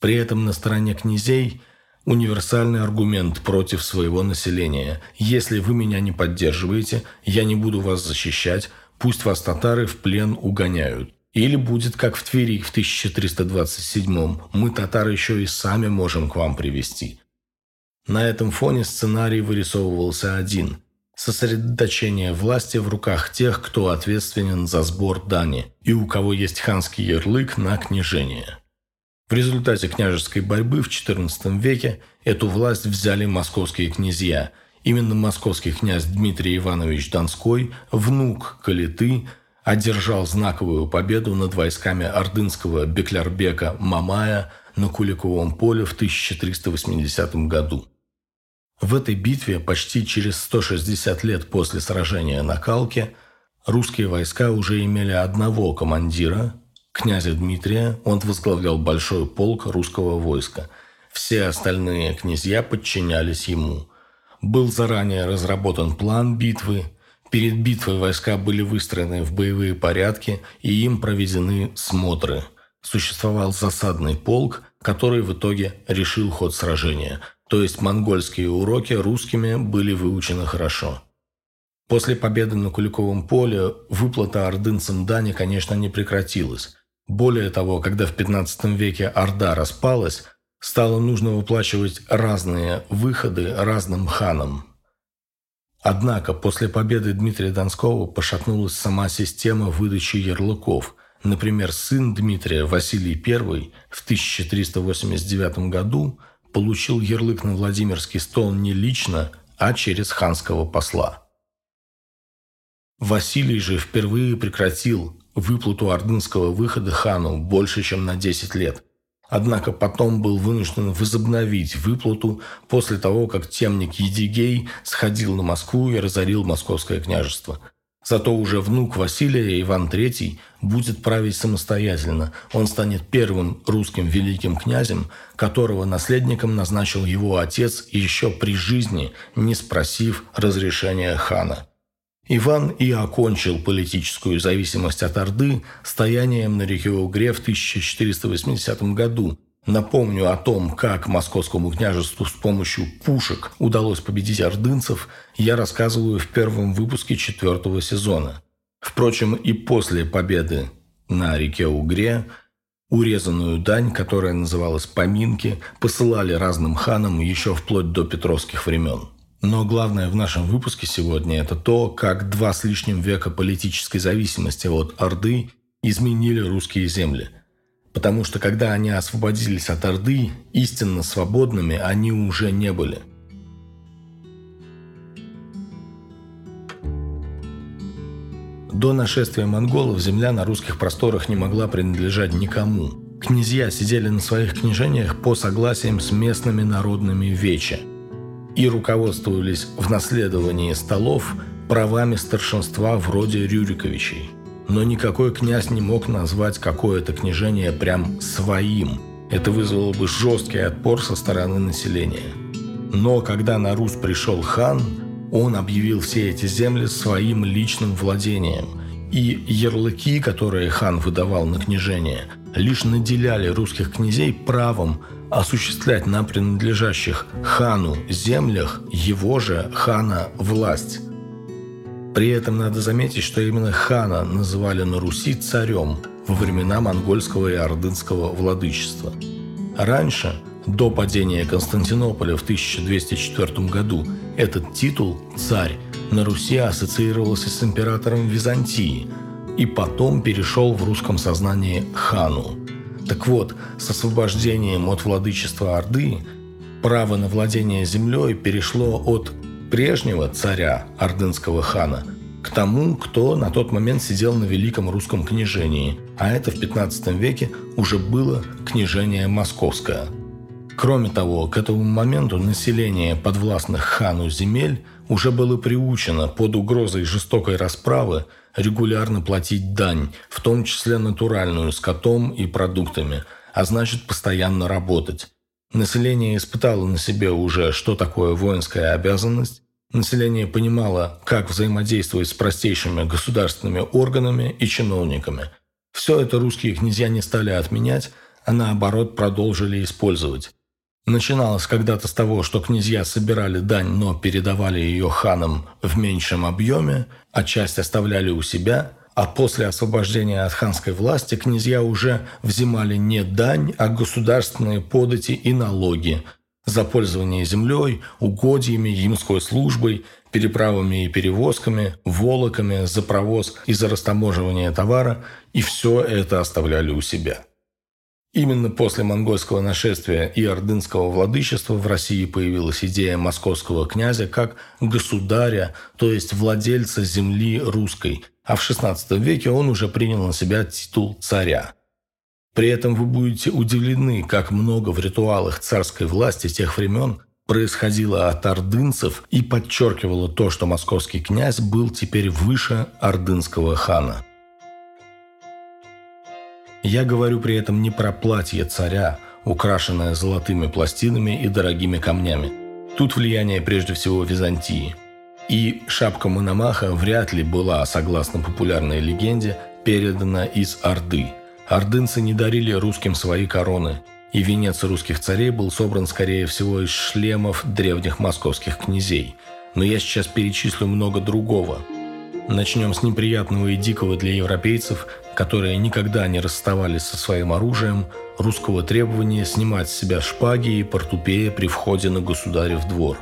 При этом на стороне князей универсальный аргумент против своего населения. Если вы меня не поддерживаете, я не буду вас защищать, пусть вас татары в плен угоняют. Или будет как в Твери в 1327 мы татары еще и сами можем к вам привести. На этом фоне сценарий вырисовывался один. Сосредоточение власти в руках тех, кто ответственен за сбор дани и у кого есть ханский ярлык на княжение. В результате княжеской борьбы в XIV веке эту власть взяли московские князья. Именно московский князь Дмитрий Иванович Донской, внук Калиты, одержал знаковую победу над войсками ордынского Беклярбека Мамая на Куликовом поле в 1380 году. В этой битве почти через 160 лет после сражения на Калке русские войска уже имели одного командира, князя Дмитрия, он возглавлял большой полк русского войска. Все остальные князья подчинялись ему. Был заранее разработан план битвы, Перед битвой войска были выстроены в боевые порядки и им проведены смотры. Существовал засадный полк, который в итоге решил ход сражения – то есть монгольские уроки русскими были выучены хорошо. После победы на Куликовом поле выплата ордынцам дани, конечно, не прекратилась. Более того, когда в 15 веке Орда распалась, стало нужно выплачивать разные выходы разным ханам. Однако после победы Дмитрия Донского пошатнулась сама система выдачи ярлыков. Например, сын Дмитрия Василий I в 1389 году – получил ярлык на Владимирский стол не лично, а через ханского посла. Василий же впервые прекратил выплату ордынского выхода хану больше, чем на 10 лет. Однако потом был вынужден возобновить выплату после того, как темник Едигей сходил на Москву и разорил московское княжество – Зато уже внук Василия, Иван III, будет править самостоятельно. Он станет первым русским великим князем, которого наследником назначил его отец еще при жизни, не спросив разрешения хана. Иван и окончил политическую зависимость от Орды стоянием на реке Угре в 1480 году, Напомню о том, как московскому княжеству с помощью пушек удалось победить ордынцев, я рассказываю в первом выпуске четвертого сезона. Впрочем, и после победы на реке Угре урезанную дань, которая называлась «поминки», посылали разным ханам еще вплоть до петровских времен. Но главное в нашем выпуске сегодня – это то, как два с лишним века политической зависимости от Орды изменили русские земли – потому что когда они освободились от Орды, истинно свободными они уже не были. До нашествия монголов земля на русских просторах не могла принадлежать никому. Князья сидели на своих княжениях по согласиям с местными народными вече и руководствовались в наследовании столов правами старшинства вроде Рюриковичей – но никакой князь не мог назвать какое-то княжение прям своим. Это вызвало бы жесткий отпор со стороны населения. Но когда на Русь пришел хан, он объявил все эти земли своим личным владением. И ярлыки, которые хан выдавал на княжение, лишь наделяли русских князей правом осуществлять на принадлежащих хану землях его же хана власть. При этом надо заметить, что именно хана называли на Руси царем во времена монгольского и ордынского владычества. Раньше, до падения Константинополя в 1204 году, этот титул «царь» на Руси ассоциировался с императором Византии и потом перешел в русском сознании хану. Так вот, с освобождением от владычества Орды право на владение землей перешло от прежнего царя, ордынского хана, к тому, кто на тот момент сидел на Великом Русском княжении, а это в 15 веке уже было княжение Московское. Кроме того, к этому моменту население подвластных хану земель уже было приучено под угрозой жестокой расправы регулярно платить дань, в том числе натуральную, скотом и продуктами, а значит постоянно работать. Население испытало на себе уже, что такое воинская обязанность, Население понимало, как взаимодействовать с простейшими государственными органами и чиновниками. Все это русские князья не стали отменять, а наоборот продолжили использовать. Начиналось когда-то с того, что князья собирали дань, но передавали ее ханам в меньшем объеме, а часть оставляли у себя, а после освобождения от ханской власти князья уже взимали не дань, а государственные подати и налоги – за пользование землей, угодьями, ямской службой, переправами и перевозками, волоками за провоз и за растаможивание товара, и все это оставляли у себя. Именно после монгольского нашествия и ордынского владычества в России появилась идея московского князя как государя, то есть владельца земли русской, а в XVI веке он уже принял на себя титул царя. При этом вы будете удивлены, как много в ритуалах царской власти тех времен происходило от ордынцев и подчеркивало то, что московский князь был теперь выше ордынского хана – я говорю при этом не про платье царя, украшенное золотыми пластинами и дорогими камнями. Тут влияние прежде всего Византии. И шапка Мономаха вряд ли была, согласно популярной легенде, передана из Орды. Ордынцы не дарили русским свои короны, и венец русских царей был собран, скорее всего, из шлемов древних московских князей. Но я сейчас перечислю много другого – Начнем с неприятного и дикого для европейцев, которые никогда не расставались со своим оружием, русского требования снимать с себя шпаги и портупея при входе на государев двор.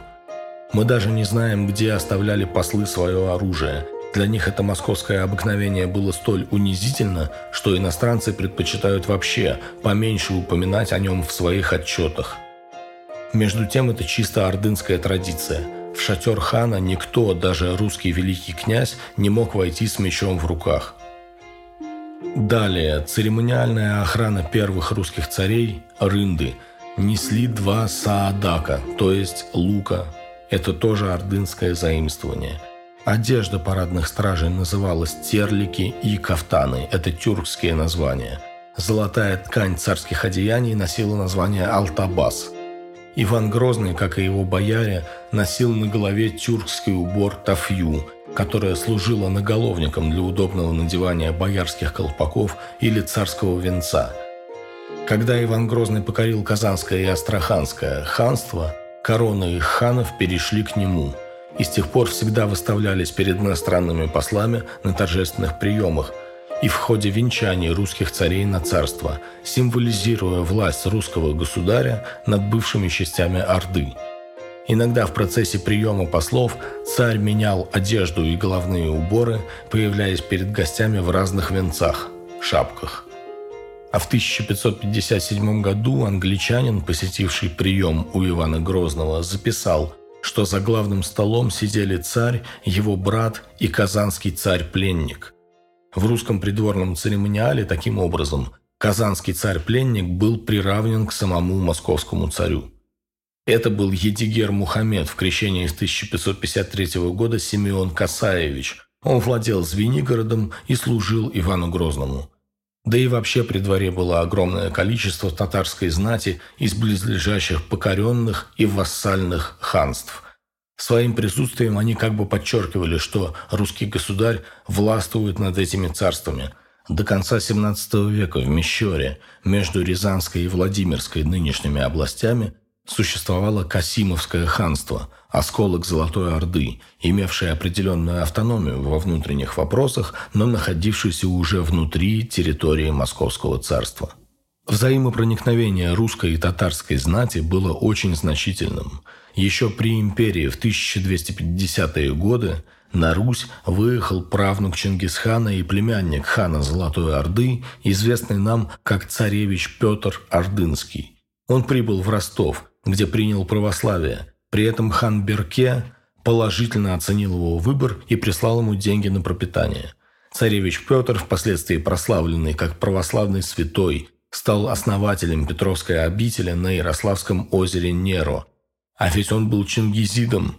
Мы даже не знаем, где оставляли послы свое оружие. Для них это московское обыкновение было столь унизительно, что иностранцы предпочитают вообще поменьше упоминать о нем в своих отчетах. Между тем, это чисто ордынская традиция – в шатер хана никто, даже русский великий князь, не мог войти с мечом в руках. Далее, церемониальная охрана первых русских царей, рынды, несли два саадака, то есть лука. Это тоже ордынское заимствование. Одежда парадных стражей называлась терлики и кафтаны, это тюркские названия. Золотая ткань царских одеяний носила название алтабас – Иван Грозный, как и его бояре, носил на голове тюркский убор тафью, которая служила наголовником для удобного надевания боярских колпаков или царского венца. Когда Иван Грозный покорил Казанское и Астраханское ханство, короны их ханов перешли к нему – и с тех пор всегда выставлялись перед иностранными послами на торжественных приемах, и в ходе венчаний русских царей на царство, символизируя власть русского государя над бывшими частями Орды. Иногда в процессе приема послов царь менял одежду и головные уборы, появляясь перед гостями в разных венцах, шапках. А в 1557 году англичанин, посетивший прием у Ивана Грозного, записал, что за главным столом сидели царь, его брат и казанский царь-пленник – в русском придворном церемониале таким образом казанский царь-пленник был приравнен к самому московскому царю. Это был Едигер Мухаммед в крещении с 1553 года Симеон Касаевич. Он владел Звенигородом и служил Ивану Грозному. Да и вообще при дворе было огромное количество татарской знати из близлежащих покоренных и вассальных ханств – Своим присутствием они как бы подчеркивали, что русский государь властвует над этими царствами. До конца XVII века в Мещере между Рязанской и Владимирской нынешними областями существовало Касимовское ханство, осколок Золотой Орды, имевшее определенную автономию во внутренних вопросах, но находившийся уже внутри территории Московского царства. Взаимопроникновение русской и татарской знати было очень значительным – еще при империи в 1250-е годы на Русь выехал правнук Чингисхана и племянник хана Золотой Орды, известный нам как царевич Петр Ордынский. Он прибыл в Ростов, где принял православие. При этом хан Берке положительно оценил его выбор и прислал ему деньги на пропитание. Царевич Петр, впоследствии прославленный как православный святой, стал основателем Петровской обители на Ярославском озере Неро – а ведь он был чингизидом.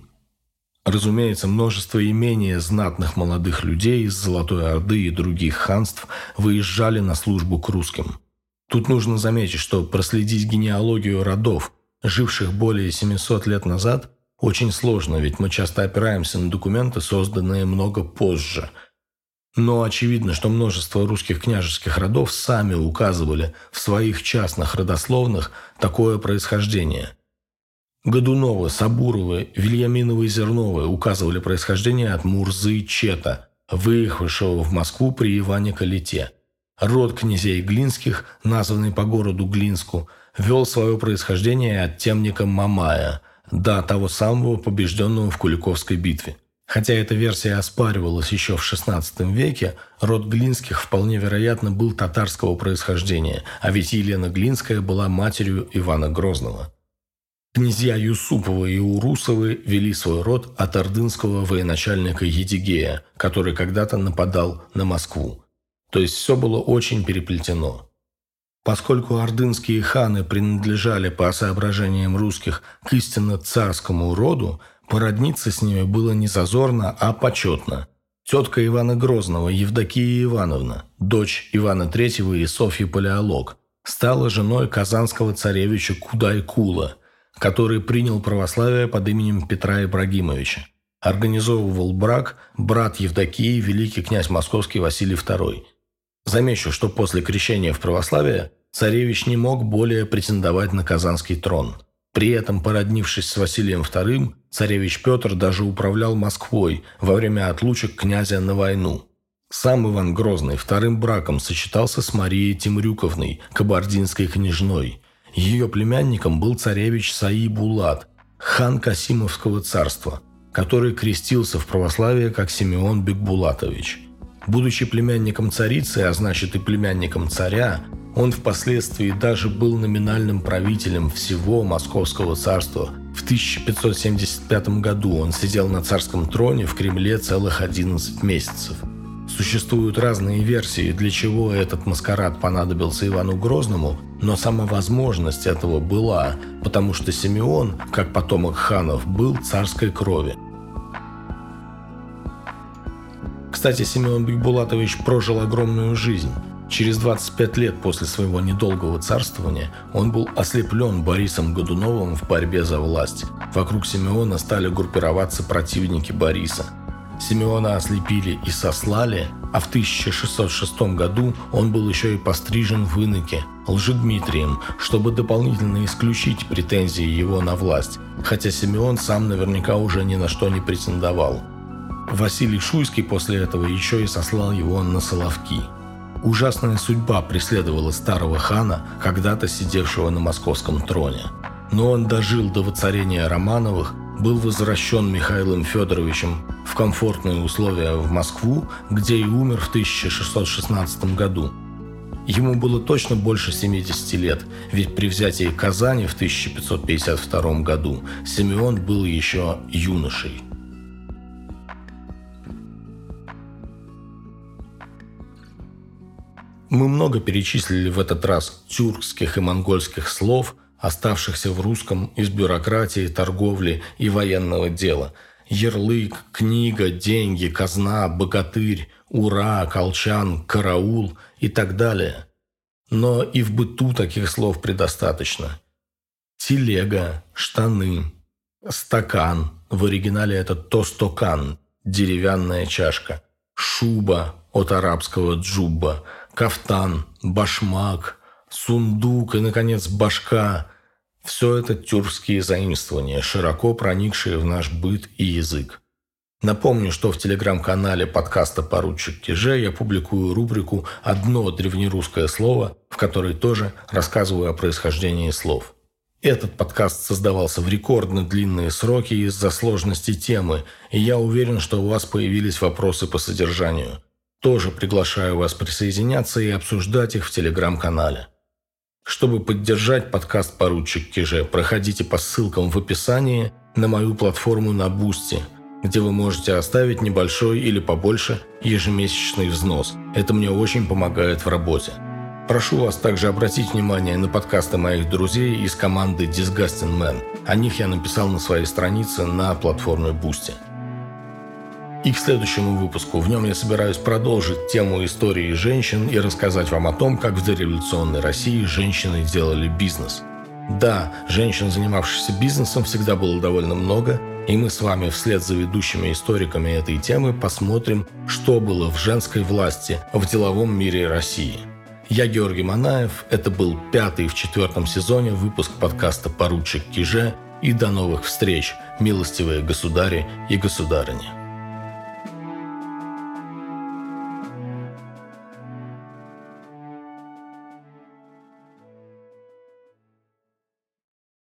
Разумеется, множество имения знатных молодых людей из Золотой Орды и других ханств выезжали на службу к русским. Тут нужно заметить, что проследить генеалогию родов, живших более 700 лет назад, очень сложно, ведь мы часто опираемся на документы, созданные много позже. Но очевидно, что множество русских княжеских родов сами указывали в своих частных родословных такое происхождение – Годунова, Сабурова, Вильяминова и Зернова указывали происхождение от Мурзы Чета, выехавшего в Москву при Иване Калите. Род князей Глинских, названный по городу Глинску, вел свое происхождение от темника Мамая, до того самого побежденного в Куликовской битве. Хотя эта версия оспаривалась еще в XVI веке, род Глинских вполне вероятно был татарского происхождения, а ведь Елена Глинская была матерью Ивана Грозного. Князья Юсуповы и Урусовы вели свой род от ордынского военачальника Едигея, который когда-то нападал на Москву. То есть все было очень переплетено. Поскольку ордынские ханы принадлежали по соображениям русских к истинно царскому роду, породниться с ними было не зазорно, а почетно. Тетка Ивана Грозного, Евдокия Ивановна, дочь Ивана III и Софьи Палеолог, стала женой казанского царевича Кудай-Кула, который принял православие под именем Петра Ибрагимовича. Организовывал брак брат Евдокии, великий князь московский Василий II – Замечу, что после крещения в православие царевич не мог более претендовать на Казанский трон. При этом, породнившись с Василием II, царевич Петр даже управлял Москвой во время отлучек князя на войну. Сам Иван Грозный вторым браком сочетался с Марией Тимрюковной, кабардинской княжной. Ее племянником был царевич Саи Булат, хан Касимовского царства, который крестился в православие как Симеон Бекбулатович – Будучи племянником царицы, а значит и племянником царя, он впоследствии даже был номинальным правителем всего Московского царства. В 1575 году он сидел на царском троне в Кремле целых 11 месяцев. Существуют разные версии, для чего этот маскарад понадобился Ивану Грозному, но сама возможность этого была, потому что Симеон, как потомок ханов, был царской крови. Кстати, Семен Бекбулатович прожил огромную жизнь. Через 25 лет после своего недолгого царствования он был ослеплен Борисом Годуновым в борьбе за власть. Вокруг Симеона стали группироваться противники Бориса. Симеона ослепили и сослали, а в 1606 году он был еще и пострижен в иноке Лжедмитрием, чтобы дополнительно исключить претензии его на власть, хотя Симеон сам наверняка уже ни на что не претендовал – Василий Шуйский после этого еще и сослал его на Соловки. Ужасная судьба преследовала старого хана, когда-то сидевшего на московском троне. Но он дожил до воцарения Романовых, был возвращен Михаилом Федоровичем в комфортные условия в Москву, где и умер в 1616 году. Ему было точно больше 70 лет, ведь при взятии Казани в 1552 году Симеон был еще юношей. Мы много перечислили в этот раз тюркских и монгольских слов, оставшихся в русском из бюрократии, торговли и военного дела. Ярлык, книга, деньги, казна, богатырь, ура, колчан, караул и так далее. Но и в быту таких слов предостаточно. Телега, штаны, стакан, в оригинале это тостокан, деревянная чашка, шуба от арабского джубба – кафтан, башмак, сундук и, наконец, башка – все это тюркские заимствования, широко проникшие в наш быт и язык. Напомню, что в телеграм-канале подкаста «Поручик Киже» я публикую рубрику «Одно древнерусское слово», в которой тоже рассказываю о происхождении слов. Этот подкаст создавался в рекордно длинные сроки из-за сложности темы, и я уверен, что у вас появились вопросы по содержанию – тоже приглашаю вас присоединяться и обсуждать их в телеграм-канале. Чтобы поддержать подкаст «Поручик Киже», проходите по ссылкам в описании на мою платформу на Бусти, где вы можете оставить небольшой или побольше ежемесячный взнос. Это мне очень помогает в работе. Прошу вас также обратить внимание на подкасты моих друзей из команды Disgusting Man. О них я написал на своей странице на платформе Boosty и к следующему выпуску. В нем я собираюсь продолжить тему истории женщин и рассказать вам о том, как в дореволюционной России женщины делали бизнес. Да, женщин, занимавшихся бизнесом, всегда было довольно много, и мы с вами вслед за ведущими историками этой темы посмотрим, что было в женской власти в деловом мире России. Я Георгий Манаев, это был пятый в четвертом сезоне выпуск подкаста «Поручик Киже», и до новых встреч, милостивые государи и государыни.